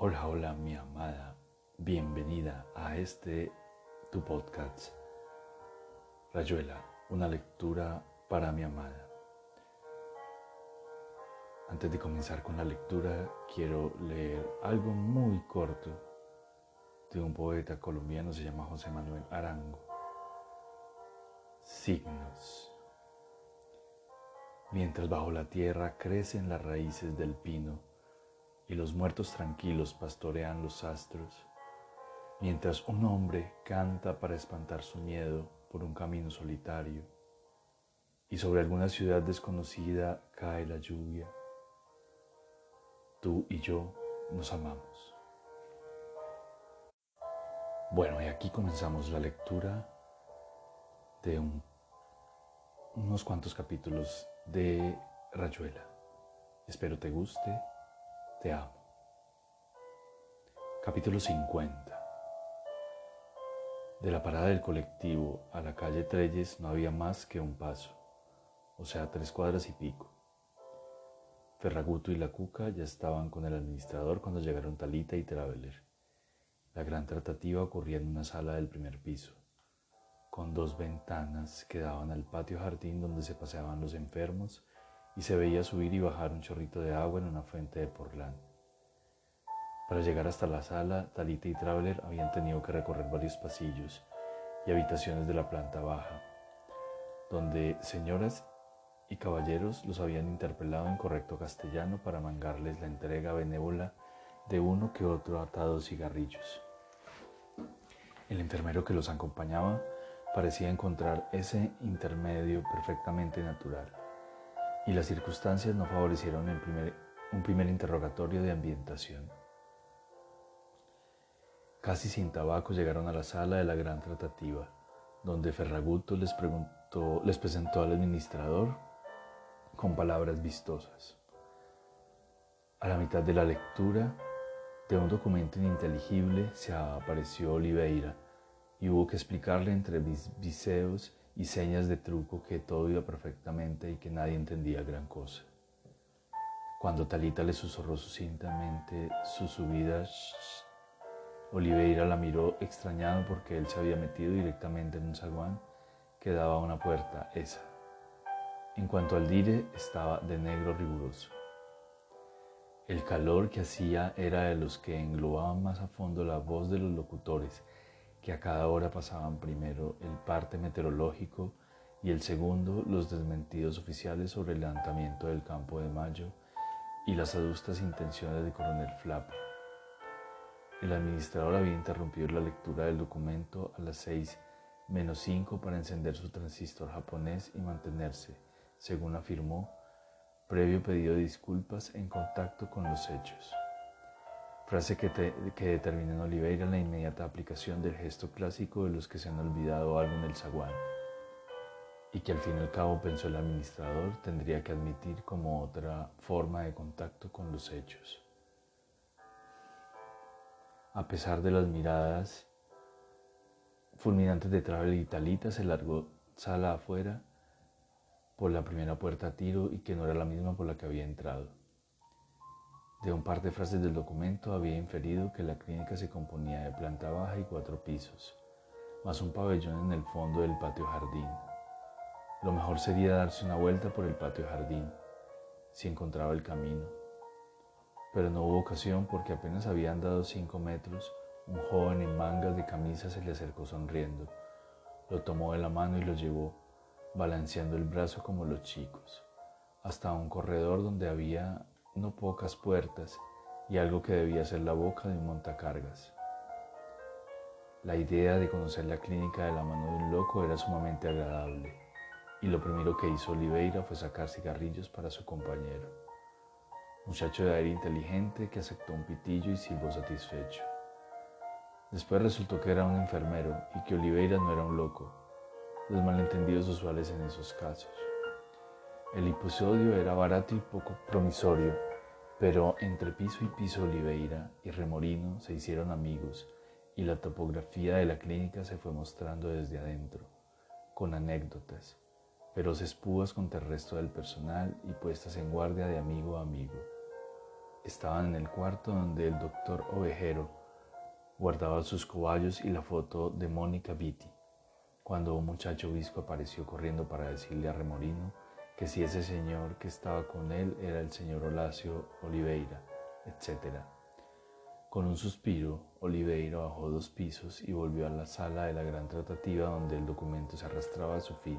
Hola, hola mi amada, bienvenida a este tu podcast. Rayuela, una lectura para mi amada. Antes de comenzar con la lectura, quiero leer algo muy corto de un poeta colombiano, se llama José Manuel Arango. Signos. Mientras bajo la tierra crecen las raíces del pino y los muertos tranquilos pastorean los astros, mientras un hombre canta para espantar su miedo por un camino solitario y sobre alguna ciudad desconocida cae la lluvia, tú y yo nos amamos. Bueno, y aquí comenzamos la lectura de unos cuantos capítulos de Rayuela. Espero te guste, te amo. Capítulo 50. De la parada del colectivo a la calle Treyes no había más que un paso, o sea, tres cuadras y pico. Ferraguto y la Cuca ya estaban con el administrador cuando llegaron Talita y Traveler. La gran tratativa ocurría en una sala del primer piso, con dos ventanas que daban al patio jardín donde se paseaban los enfermos y se veía subir y bajar un chorrito de agua en una fuente de porlán. Para llegar hasta la sala, Talita y Traveler habían tenido que recorrer varios pasillos y habitaciones de la planta baja, donde señoras y caballeros los habían interpelado en correcto castellano para mangarles la entrega benévola de uno que otro atado cigarrillos. El enfermero que los acompañaba parecía encontrar ese intermedio perfectamente natural y las circunstancias no favorecieron un primer interrogatorio de ambientación. Casi sin tabaco llegaron a la sala de la gran tratativa, donde Ferraguto les, preguntó, les presentó al administrador con palabras vistosas. A la mitad de la lectura de un documento ininteligible se apareció Oliveira y hubo que explicarle entre viseos y señas de truco que todo iba perfectamente y que nadie entendía gran cosa. Cuando Talita le susurró sucintamente su subida, Oliveira la miró extrañado porque él se había metido directamente en un zaguán que daba a una puerta, esa. En cuanto al dire, estaba de negro riguroso. El calor que hacía era de los que englobaban más a fondo la voz de los locutores que a cada hora pasaban primero el parte meteorológico y el segundo los desmentidos oficiales sobre el levantamiento del campo de Mayo y las adustas intenciones de coronel Flapa. El administrador había interrumpido la lectura del documento a las seis menos cinco para encender su transistor japonés y mantenerse, según afirmó, previo pedido de disculpas en contacto con los hechos frase que, determina en Oliveira la inmediata aplicación del gesto clásico de los que se han olvidado algo en el zaguán, y que al fin y al cabo pensó el administrador tendría que admitir como otra forma de contacto con los hechos. A pesar de las miradas fulminantes de Travel y Talita, se largó sala afuera por la primera puerta a tiro y que no era la misma por la que había entrado. De un par de frases del documento había inferido que la clínica se componía de planta baja y cuatro pisos, más un pabellón en el fondo del patio jardín. Lo mejor sería darse una vuelta por el patio jardín, si encontraba el camino. Pero no hubo ocasión porque apenas había andado cinco metros, un joven en mangas de camisa se le acercó sonriendo. Lo tomó de la mano y lo llevó, balanceando el brazo como los chicos, hasta un corredor donde había no pocas puertas y algo que debía ser la boca de un montacargas. La idea de conocer la clínica de la mano de un loco era sumamente agradable y lo primero que hizo Oliveira fue sacar cigarrillos para su compañero, muchacho de aire inteligente que aceptó un pitillo y silbó satisfecho. Después resultó que era un enfermero y que Oliveira no era un loco, los malentendidos usuales en esos casos. El episodio era barato y poco promisorio, pero entre piso y piso Oliveira y Remorino se hicieron amigos y la topografía de la clínica se fue mostrando desde adentro, con anécdotas, feroces púas contra el resto del personal y puestas en guardia de amigo a amigo. estaban en el cuarto donde el doctor Ovejero guardaba sus cobayos y la foto de Mónica Vitti, cuando un muchacho visco apareció corriendo para decirle a Remorino que si ese señor que estaba con él era el señor Horacio Oliveira, etc. Con un suspiro, Oliveira bajó dos pisos y volvió a la sala de la gran tratativa donde el documento se arrastraba a su fin.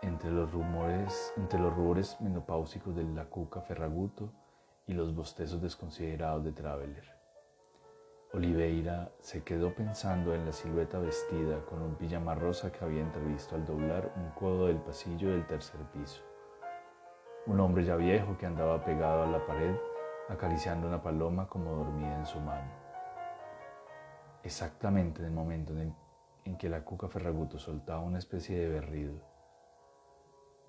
Entre los rumores, entre los rubores menopáusicos de la cuca Ferraguto y los bostezos desconsiderados de Traveler. Oliveira se quedó pensando en la silueta vestida con un pijama rosa que había entrevisto al doblar un codo del pasillo del tercer piso. Un hombre ya viejo que andaba pegado a la pared acariciando una paloma como dormida en su mano. Exactamente en el momento en, en que la cuca Ferraguto soltaba una especie de berrido.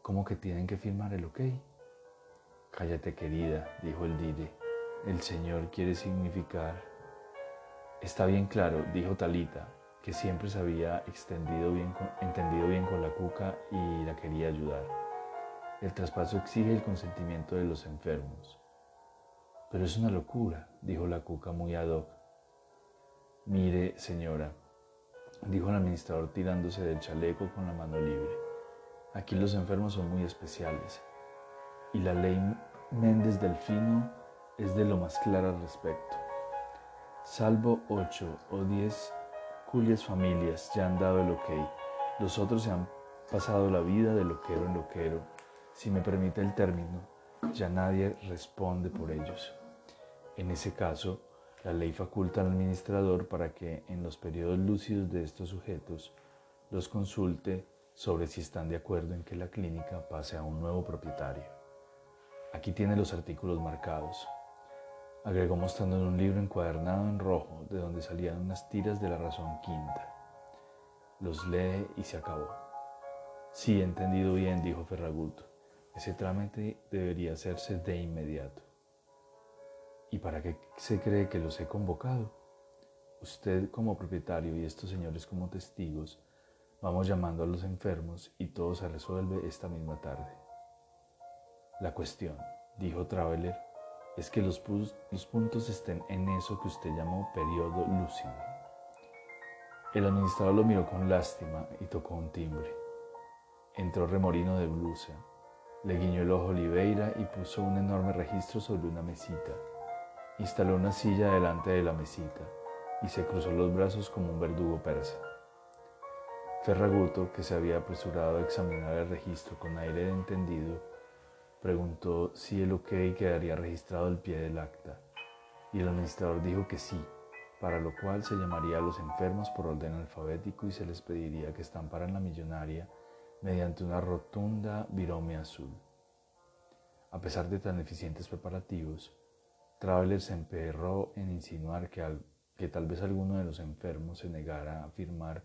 ¿Cómo que tienen que firmar el ok? Cállate querida, dijo el Dire. El Señor quiere significar Está bien claro, dijo Talita, que siempre se había extendido bien entendido bien con la cuca y la quería ayudar. El traspaso exige el consentimiento de los enfermos. Pero es una locura, dijo la cuca muy ad hoc. Mire, señora, dijo el administrador tirándose del chaleco con la mano libre. Aquí los enfermos son muy especiales y la ley Méndez Delfino es de lo más clara al respecto. Salvo ocho o diez culias familias ya han dado el ok. Los otros se han pasado la vida de loquero en loquero. Si me permite el término, ya nadie responde por ellos. En ese caso, la ley faculta al administrador para que en los periodos lúcidos de estos sujetos los consulte sobre si están de acuerdo en que la clínica pase a un nuevo propietario. Aquí tiene los artículos marcados agregó mostrando un libro encuadernado en rojo de donde salían unas tiras de la razón quinta. Los lee y se acabó. Sí, entendido bien, dijo Ferraguto. Ese trámite debería hacerse de inmediato. ¿Y para qué se cree que los he convocado? Usted como propietario y estos señores como testigos, vamos llamando a los enfermos y todo se resuelve esta misma tarde. La cuestión, dijo Traveler, es que los, puntos estén en eso que usted llamó periodo lúcido. El administrador lo miró con lástima y tocó un timbre. Entró remorino de blusa, le guiñó el ojo Oliveira y puso un enorme registro sobre una mesita. Instaló una silla delante de la mesita y se cruzó los brazos como un verdugo persa. Ferraguto, que se había apresurado a examinar el registro con aire de entendido, Preguntó si el ok quedaría registrado al pie del acta y el administrador dijo que sí, para lo cual se llamaría a los enfermos por orden alfabético y se les pediría que estamparan la millonaria mediante una rotunda virome azul. A pesar de tan eficientes preparativos, Traveler se emperró en insinuar que, que tal vez alguno de los enfermos se negara a firmar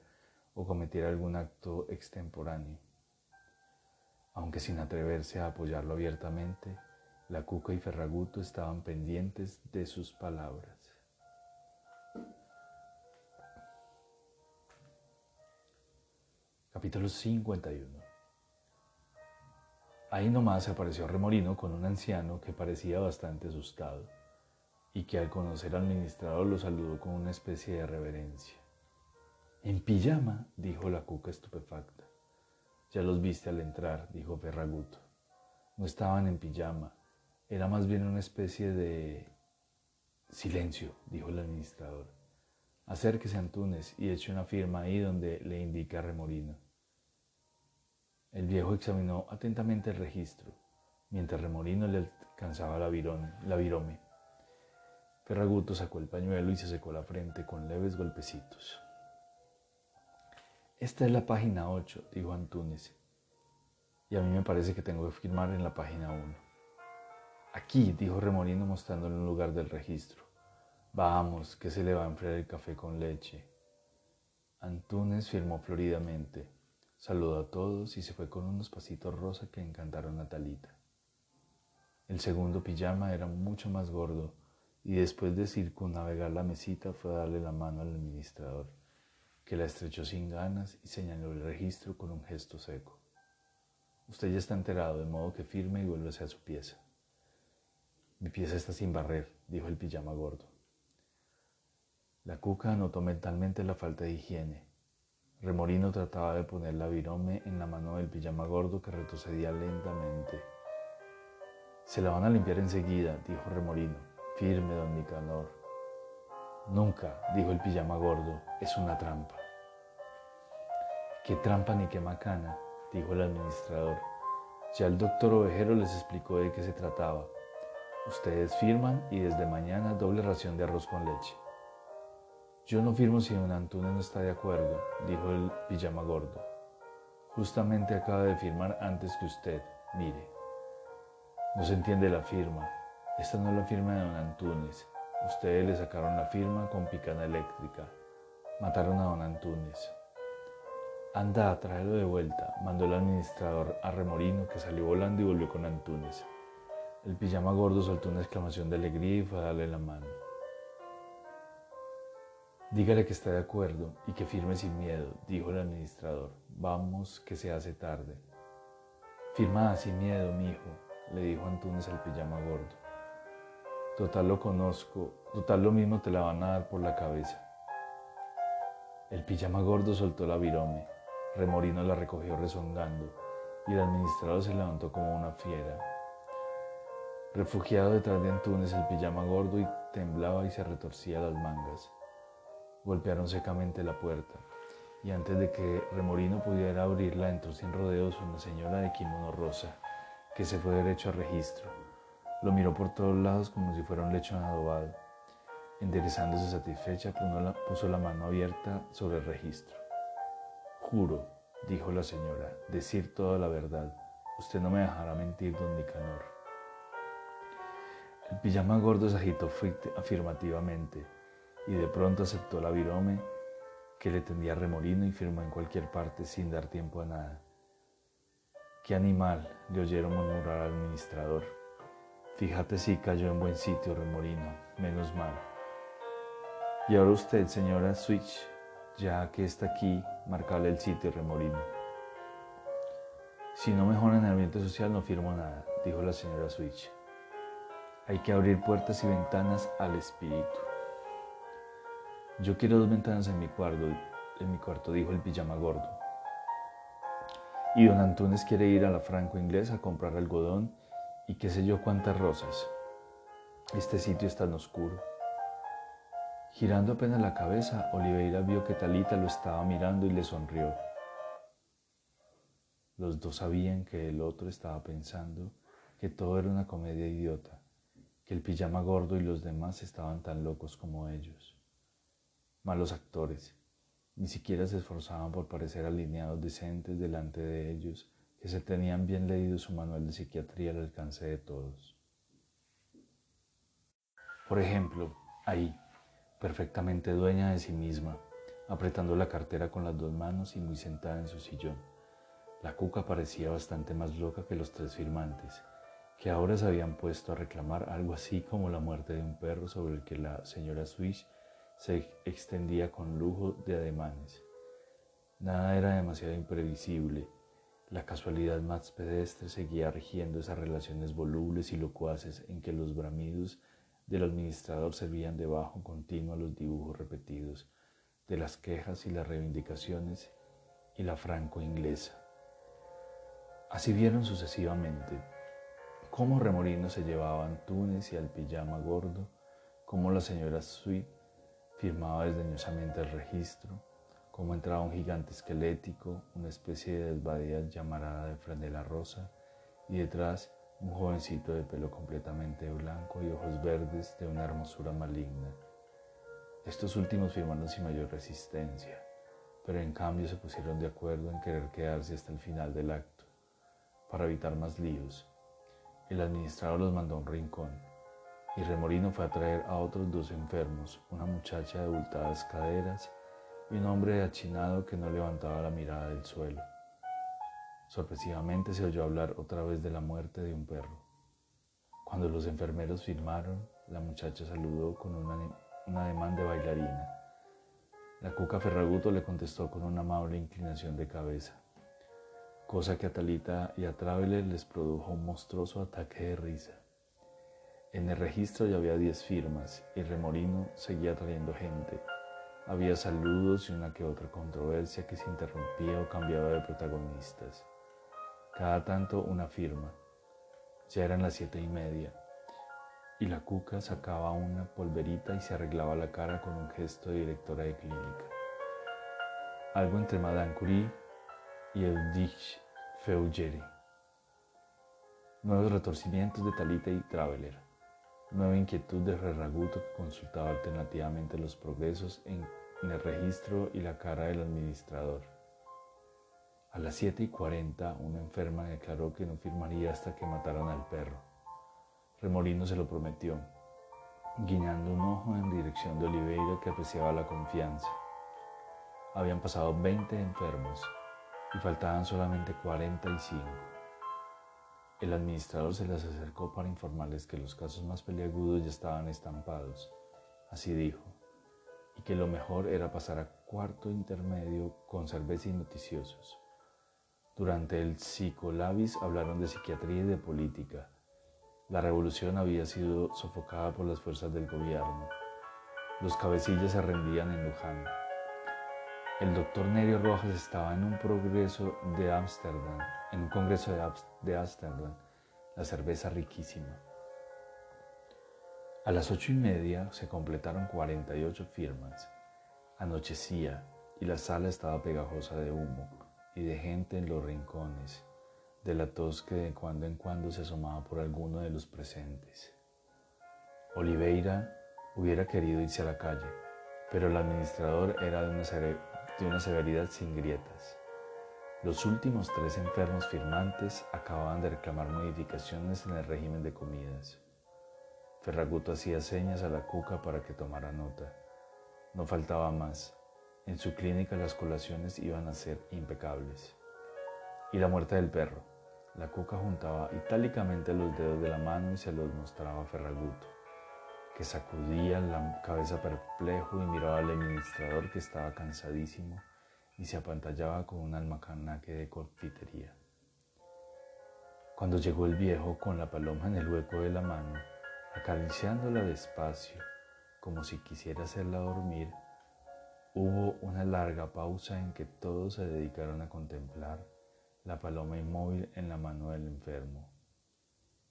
o cometiera algún acto extemporáneo. Aunque sin atreverse a apoyarlo abiertamente, la Cuca y Ferraguto estaban pendientes de sus palabras. Capítulo 51 Ahí nomás apareció Remorino con un anciano que parecía bastante asustado y que al conocer al administrador lo saludó con una especie de reverencia. En pijama, dijo la cuca estupefacta. Ya los viste al entrar, dijo Ferraguto. No estaban en pijama, era más bien una especie de... Silencio, dijo el administrador. Acérquese a Antunes y eche una firma ahí donde le indica Remorino. El viejo examinó atentamente el registro, mientras Remorino le alcanzaba la, la virome. Ferraguto sacó el pañuelo y se secó la frente con leves golpecitos. Esta es la página 8, dijo Antunes. Y a mí me parece que tengo que firmar en la página 1. Aquí, dijo Remolino mostrándole un lugar del registro. Vamos, que se le va a enfriar el café con leche. Antunes firmó floridamente, saludó a todos y se fue con unos pasitos rosa que encantaron a Talita. El segundo pijama era mucho más gordo y después de circunnavegar la mesita fue a darle la mano al administrador que la estrechó sin ganas y señaló el registro con un gesto seco. Usted ya está enterado, de modo que firme y vuélvese a su pieza. Mi pieza está sin barrer, dijo el pijama gordo. La cuca notó mentalmente la falta de higiene. Remorino trataba de poner la virome en la mano del pijama gordo que retrocedía lentamente. Se la van a limpiar enseguida, dijo Remorino. Firme, don Nicanor. Nunca, dijo el pijama gordo, es una trampa. Qué trampa ni qué macana, dijo el administrador. Ya el doctor Ovejero les explicó de qué se trataba. Ustedes firman y desde mañana doble ración de arroz con leche. Yo no firmo si don Antunes no está de acuerdo, dijo el pijama gordo. Justamente acaba de firmar antes que usted, mire. No se entiende la firma. Esta no es la firma de don Antunes. Ustedes le sacaron la firma con picana eléctrica. Mataron a don Antunes. Anda, tráelo de vuelta, mandó el administrador a Remorino, que salió volando y volvió con Antunes. El pijama gordo soltó una exclamación de alegría y fue a darle la mano. Dígale que está de acuerdo y que firme sin miedo, dijo el administrador. Vamos, que se hace tarde. Firma sin miedo, mi hijo, le dijo Antunes al pijama gordo. Total lo conozco, total lo mismo te la van a dar por la cabeza. El pijama gordo soltó la virome, Remorino la recogió rezongando y el administrador se levantó como una fiera. Refugiado detrás de Antunes, el pijama gordo y temblaba y se retorcía las mangas. Golpearon secamente la puerta y antes de que Remorino pudiera abrirla entró sin rodeos una señora de kimono rosa que se fue derecho al registro. Lo miró por todos lados como si fuera un lechón adobado. Enderezándose satisfecha, puso la mano abierta sobre el registro. Juro, dijo la señora, decir toda la verdad. Usted no me dejará mentir, don Nicanor. El pijama gordo se agitó afirmativamente y de pronto aceptó la virome que le tendía remolino y firmó en cualquier parte sin dar tiempo a nada. ¡Qué animal! le oyeron murmurar al administrador. Fíjate si cayó en buen sitio, remolino, menos mal. Y ahora usted, señora Switch, ya que está aquí, marcale el sitio, remolino. Si no mejora en el ambiente social, no firmo nada, dijo la señora Switch. Hay que abrir puertas y ventanas al espíritu. Yo quiero dos ventanas en mi cuarto, en mi cuarto, dijo el pijama gordo. Y don Antunes quiere ir a la franco inglesa a comprar algodón y qué sé yo cuántas rosas. Este sitio es tan oscuro. Girando apenas la cabeza, Oliveira vio que Talita lo estaba mirando y le sonrió. Los dos sabían que el otro estaba pensando que todo era una comedia idiota, que el pijama gordo y los demás estaban tan locos como ellos malos actores. Ni siquiera se esforzaban por parecer alineados decentes delante de ellos, que se tenían bien leído su manual de psiquiatría al alcance de todos. Por ejemplo, ahí, perfectamente dueña de sí misma, apretando la cartera con las dos manos y muy sentada en su sillón. La cuca parecía bastante más loca que los tres firmantes, que ahora se habían puesto a reclamar algo así como la muerte de un perro sobre el que la señora Swish se extendía con lujo de ademanes. Nada era demasiado imprevisible. La casualidad más pedestre seguía rigiendo esas relaciones volubles y locuaces en que los bramidos del administrador servían de bajo continuo a los dibujos repetidos de las quejas y las reivindicaciones y la franco inglesa. Así vieron sucesivamente cómo Remorino se llevaba a Antunes y al pijama gordo, cómo la señora Sweet Firmaba desdeñosamente el registro, como entraba un gigante esquelético, una especie de desvadida llamarada de franela rosa, y detrás un jovencito de pelo completamente blanco y ojos verdes de una hermosura maligna. Estos últimos firmaron sin mayor resistencia, pero en cambio se pusieron de acuerdo en querer quedarse hasta el final del acto, para evitar más líos. El administrador los mandó a un rincón y Remorino fue a traer a otros dos enfermos, una muchacha de abultadas caderas y un hombre achinado que no levantaba la mirada del suelo. Sorpresivamente se oyó hablar otra vez de la muerte de un perro. Cuando los enfermeros firmaron, la muchacha saludó con un ademán de bailarina. La cuca Ferraguto le contestó con una amable inclinación de cabeza, cosa que a Talita y a Traveler les produjo un monstruoso ataque de risa. En el registro ya había diez firmas y Remorino seguía trayendo gente. Había saludos y una que otra controversia que se interrumpía o cambiaba de protagonistas. Cada tanto una firma. Ya eran las siete y media y la cuca sacaba una polverita y se arreglaba la cara con un gesto de directora de clínica. Algo entre Madame Curie y Eudich Feugeri. Nuevos retorcimientos de Talita y Traveler. Nueva inquietud de Ferraguto que consultaba alternativamente los progresos en, el registro y la cara del administrador. A las 7 y 40, una enferma declaró que no firmaría hasta que mataran al perro. Remolino se lo prometió, guiñando un ojo en dirección de Oliveira que apreciaba la confianza. Habían pasado 20 enfermos y faltaban solamente 45. El administrador se les acercó para informarles que los casos más peliagudos ya estaban estampados, así dijo, y que lo mejor era pasar a cuarto intermedio con cerveza y noticiosos. Durante el psicolabis hablaron de psiquiatría y de política, la revolución había sido sofocada por las fuerzas del gobierno. Los cabecillas se rendían en Luján. El doctor Nerio Rojas estaba en un progreso de Ámsterdam, en un congreso de Ámsterdam, la cerveza riquísima. A las ocho y media se completaron 48 firmas. Anochecía y la sala estaba pegajosa de humo y de gente en los rincones de la tos que de cuando en cuando se asomaba por alguno de los presentes. Oliveira hubiera querido irse a la calle, pero el administrador era de una, de una severidad sin grietas. Los últimos tres enfermos firmantes acababan de reclamar modificaciones en el régimen de comidas. Ferraguto hacía señas a la cuca para que tomara nota. No faltaba más. En su clínica las colaciones iban a ser impecables. Y la muerte del perro. La cuca juntaba itálicamente los dedos de la mano y se los mostraba a Ferraguto, que sacudía la cabeza perplejo y miraba al administrador que estaba cansadísimo y se apantallaba con un almacanaque de confitería. Cuando llegó el viejo con la paloma en el hueco de la mano, acariciándola despacio, como si quisiera hacerla dormir, hubo una larga pausa en que todos se dedicaron a contemplar la paloma inmóvil en la mano del enfermo.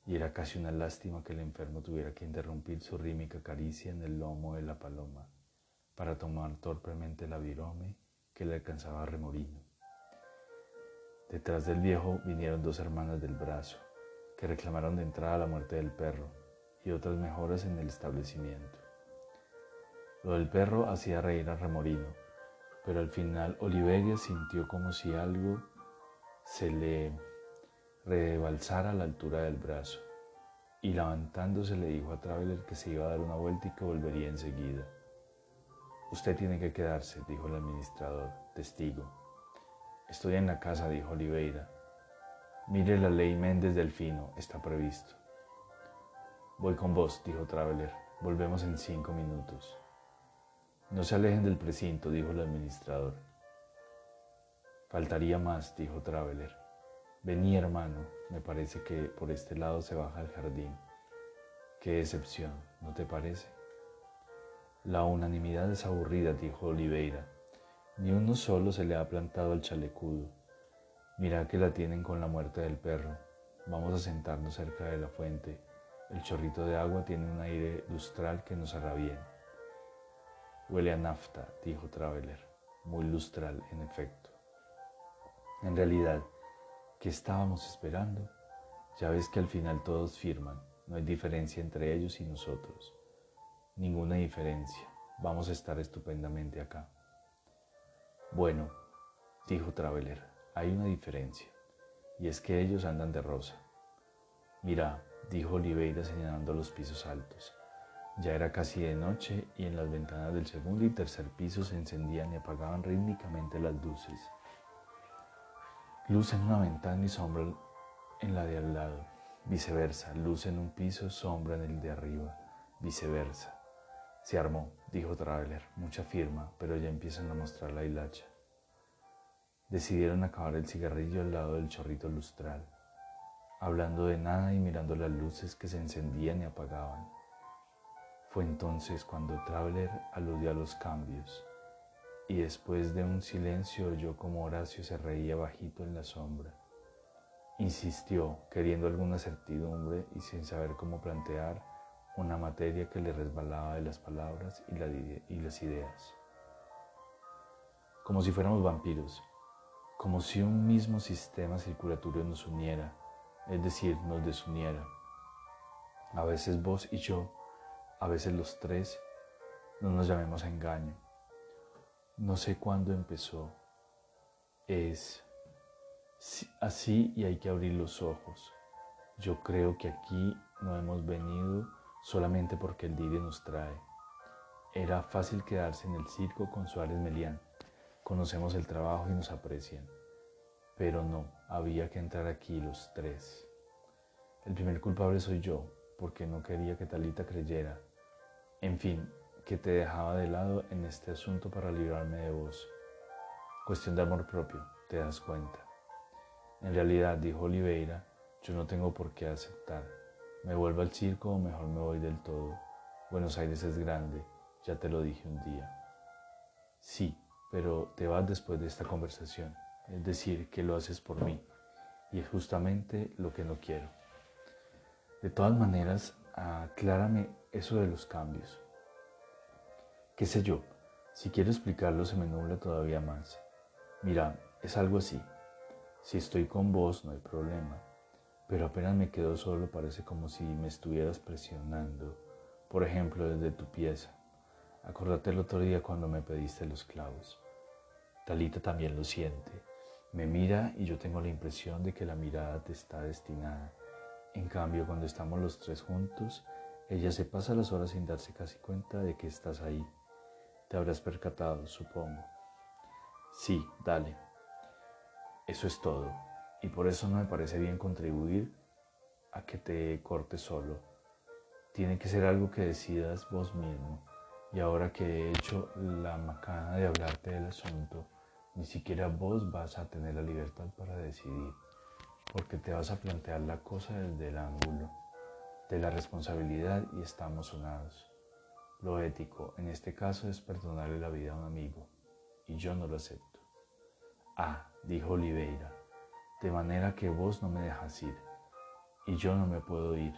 Y era casi una lástima que el enfermo tuviera que interrumpir su rítmica caricia en el lomo de la paloma para tomar torpemente la virome que le alcanzaba a remorino. Detrás del viejo vinieron dos hermanas del brazo, que reclamaron de entrada la muerte del perro y otras mejoras en el establecimiento. Lo del perro hacía reír a Remorino, pero al final Oliveria sintió como si algo se le rebalsara a la altura del brazo y levantándose le dijo a Traveler que se iba a dar una vuelta y que volvería enseguida. Usted tiene que quedarse, dijo el administrador, testigo. Estoy en la casa, dijo Oliveira. Mire la ley Méndez Delfino, está previsto. Voy con vos, dijo Traveler. Volvemos en cinco minutos. No se alejen del precinto, dijo el administrador. Faltaría más, dijo Traveler. Vení, hermano, me parece que por este lado se baja el jardín. Qué excepción, ¿no te parece? La unanimidad es aburrida, dijo Oliveira. Ni uno solo se le ha plantado al chalecudo. Mira que la tienen con la muerte del perro. Vamos a sentarnos cerca de la fuente. El chorrito de agua tiene un aire lustral que nos hará bien. Huele a nafta, dijo Traveler. Muy lustral, en efecto. En realidad, ¿qué estábamos esperando? Ya ves que al final todos firman, no hay diferencia entre ellos y nosotros. Ninguna diferencia, vamos a estar estupendamente acá. Bueno, dijo Traveler, hay una diferencia, y es que ellos andan de rosa. Mira, dijo Oliveira señalando los pisos altos. Ya era casi de noche y en las ventanas del segundo y tercer piso se encendían y apagaban rítmicamente las luces. Luz en una ventana y sombra en la de al lado. Viceversa, luz en un piso, sombra en el de arriba. Viceversa. Se armó, dijo Traveler. Mucha firma, pero ya empiezan a mostrar la hilacha. Decidieron acabar el cigarrillo al lado del chorrito lustral. hablando de nada y mirando las luces que se encendían y apagaban. Fue entonces cuando Traveler aludió a los cambios y después de un silencio oyó como Horacio se reía bajito en la sombra. Insistió, queriendo alguna certidumbre y sin saber cómo plantear una materia que le resbalaba de las palabras y, las ideas. Como si fuéramos vampiros, como si un mismo sistema circulatorio nos uniera, es decir, nos desuniera. A veces vos y yo, a veces los tres, no nos llamemos a engaño. No sé cuándo empezó. Es así y hay que abrir los ojos. Yo creo que aquí no hemos venido solamente porque el Dide nos trae. Era fácil quedarse en el circo con Suárez Melián. Conocemos el trabajo y nos aprecian. Pero no, había que entrar aquí los tres. El primer culpable soy yo, porque no quería que Talita creyera. En fin, que te dejaba de lado en este asunto para librarme de vos. Cuestión de amor propio, te das cuenta. En realidad, dijo Oliveira, yo no tengo por qué aceptar. Me vuelvo al circo o mejor me voy del todo. Buenos Aires es grande, ya te lo dije un día. Sí, pero te vas después de esta conversación, es decir, que lo haces por mí, y es justamente lo que no quiero. De todas maneras, aclárame eso de los cambios. ¿Qué sé yo? Si quiero explicarlo se me nubla todavía más. Mira, es algo así. Si estoy con vos no hay problema pero apenas me quedo solo parece como si me estuvieras presionando, por ejemplo desde tu pieza. Acordate el otro día cuando me pediste los clavos. Talita también lo siente. Me mira y yo tengo la impresión de que la mirada te está destinada. En cambio, cuando estamos los tres juntos, ella se pasa las horas sin darse casi cuenta de que estás ahí. Te habrás percatado, supongo. Sí, dale. Eso es todo y por eso no me parece bien contribuir a que te cortes solo. Tiene que ser algo que decidas vos mismo. Y ahora que he hecho la macana de hablarte del asunto, ni siquiera vos vas a tener la libertad para decidir, porque te vas a plantear la cosa desde el ángulo de la responsabilidad y estamos unados. Lo ético en este caso es perdonarle la vida a un amigo, y yo no lo acepto. Ah, dijo Oliveira, de manera que vos no me dejas ir y yo no me puedo ir.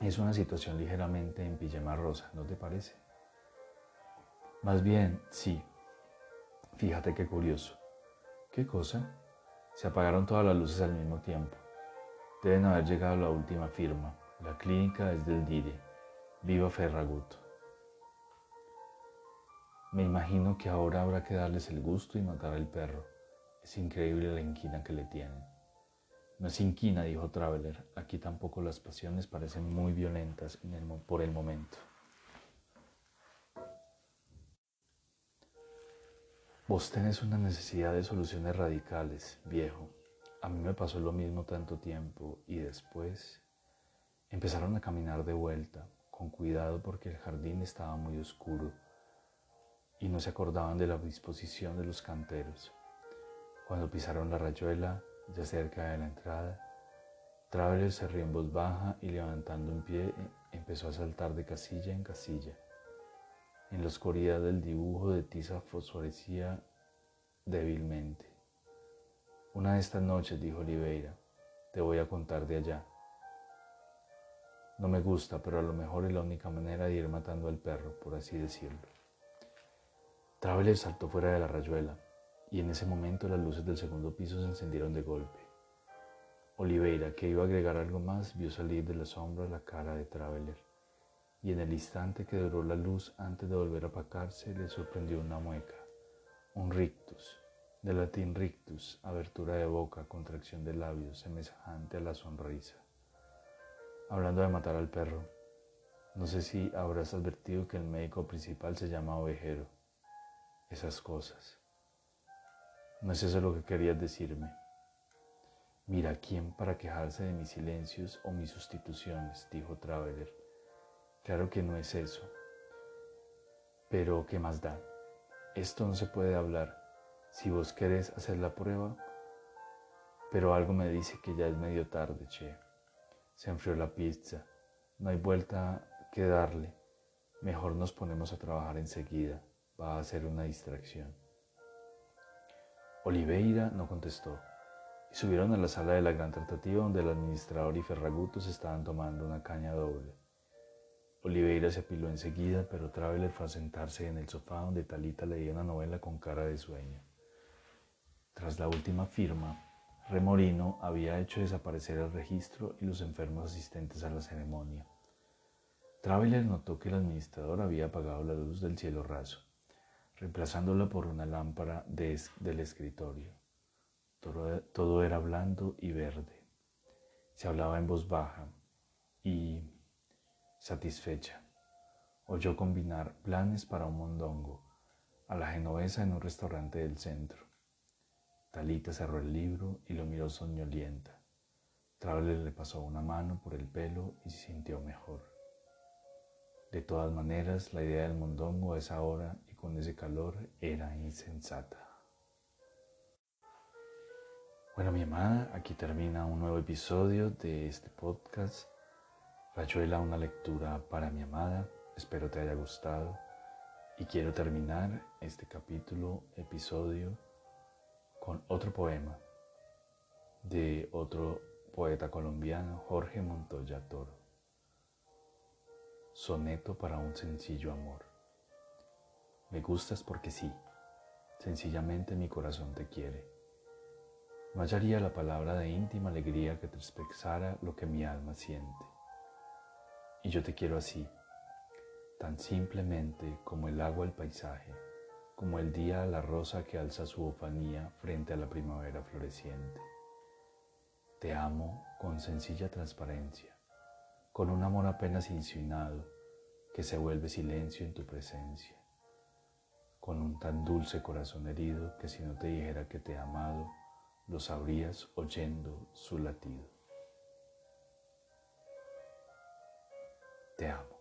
Es una situación ligeramente en pijama rosa, ¿no te parece? Más bien, sí. Fíjate qué curioso. ¿Qué cosa? Se apagaron todas las luces al mismo tiempo. Deben haber llegado a la última firma. La clínica es del DIRE. Viva Ferragut. Me imagino que ahora habrá que darles el gusto y matar al perro. Es increíble la inquina que le tienen. No es inquina, dijo Traveler. Aquí tampoco las pasiones parecen muy violentas por el momento. Vos tenés una necesidad de soluciones radicales, viejo. A mí me pasó lo mismo tanto tiempo y después empezaron a caminar de vuelta, con cuidado porque el jardín estaba muy oscuro y no se acordaban de la disposición de los canteros. Cuando pisaron la rayuela, ya cerca de la entrada, Traveler se rió en voz baja y levantando un pie empezó a saltar de casilla en casilla. En la oscuridad del dibujo de tiza fosforecía débilmente. Una de estas noches, dijo Oliveira, te voy a contar de allá. No me gusta, pero a lo mejor es la única manera de ir matando al perro, por así decirlo. Traveler saltó fuera de la rayuela y en ese momento las luces del segundo piso se encendieron de golpe. Oliveira, que iba a agregar algo más, vio salir de la sombra la cara de Traveler, y en el instante que duró la luz antes de volver a apagarse, le sorprendió una mueca, un rictus, de latín rictus, abertura de boca, contracción de labios, semejante a la sonrisa. Hablando de matar al perro, no sé si habrás advertido que el médico principal se llama ovejero. Esas cosas. No es eso lo que querías decirme. Mira, ¿quién para quejarse de mis silencios o mis sustituciones? dijo Traveler. Claro que no es eso. Pero, ¿qué más da? Esto no se puede hablar. Si vos querés hacer la prueba, Pero algo me dice que ya es medio tarde, che. Se enfrió la pizza. No hay vuelta que darle. Mejor nos ponemos a trabajar enseguida. Va a ser una distracción. Oliveira no contestó y subieron a la sala de la gran tratativa donde el administrador y Ferragutos estaban tomando una caña doble. Oliveira se apiló enseguida, pero Traveler fue a sentarse en el sofá donde Talita leía una novela con cara de sueño. Tras la última firma, Remorino había hecho desaparecer el registro y los enfermos asistentes a la ceremonia. Traveler notó que el administrador había apagado la luz del cielo raso, reemplazándola por una lámpara del escritorio. todo era blando y verde. Se hablaba en voz baja y Satisfecha, oyó combinar planes para un mondongo a la genovesa en un restaurante del centro. Talita cerró el libro y lo miró soñolienta. Traveler le pasó una mano por el pelo y se sintió mejor. De todas maneras, la idea del mondongo a esa hora y con ese calor era insensata. Bueno, mi amada, aquí termina un nuevo episodio de este podcast Rayuela, una lectura para mi amada. Espero te haya gustado. Y quiero terminar este capítulo, episodio, con otro poema de otro poeta colombiano, Jorge Montoya Toro. Soneto para un sencillo amor. Me gustas porque sí, sencillamente mi corazón te quiere. No hallaría la palabra de íntima alegría que te expresara lo que mi alma siente. Y yo te quiero así, tan simplemente como el agua el paisaje, como el día la rosa que alza su ofanía frente a la primavera floreciente. Te amo con sencilla transparencia, con un amor apenas insinuado que se vuelve silencio en tu presencia, con un tan dulce corazón herido que si no te dijera que te he amado, lo sabrías oyendo su latido. Te amo.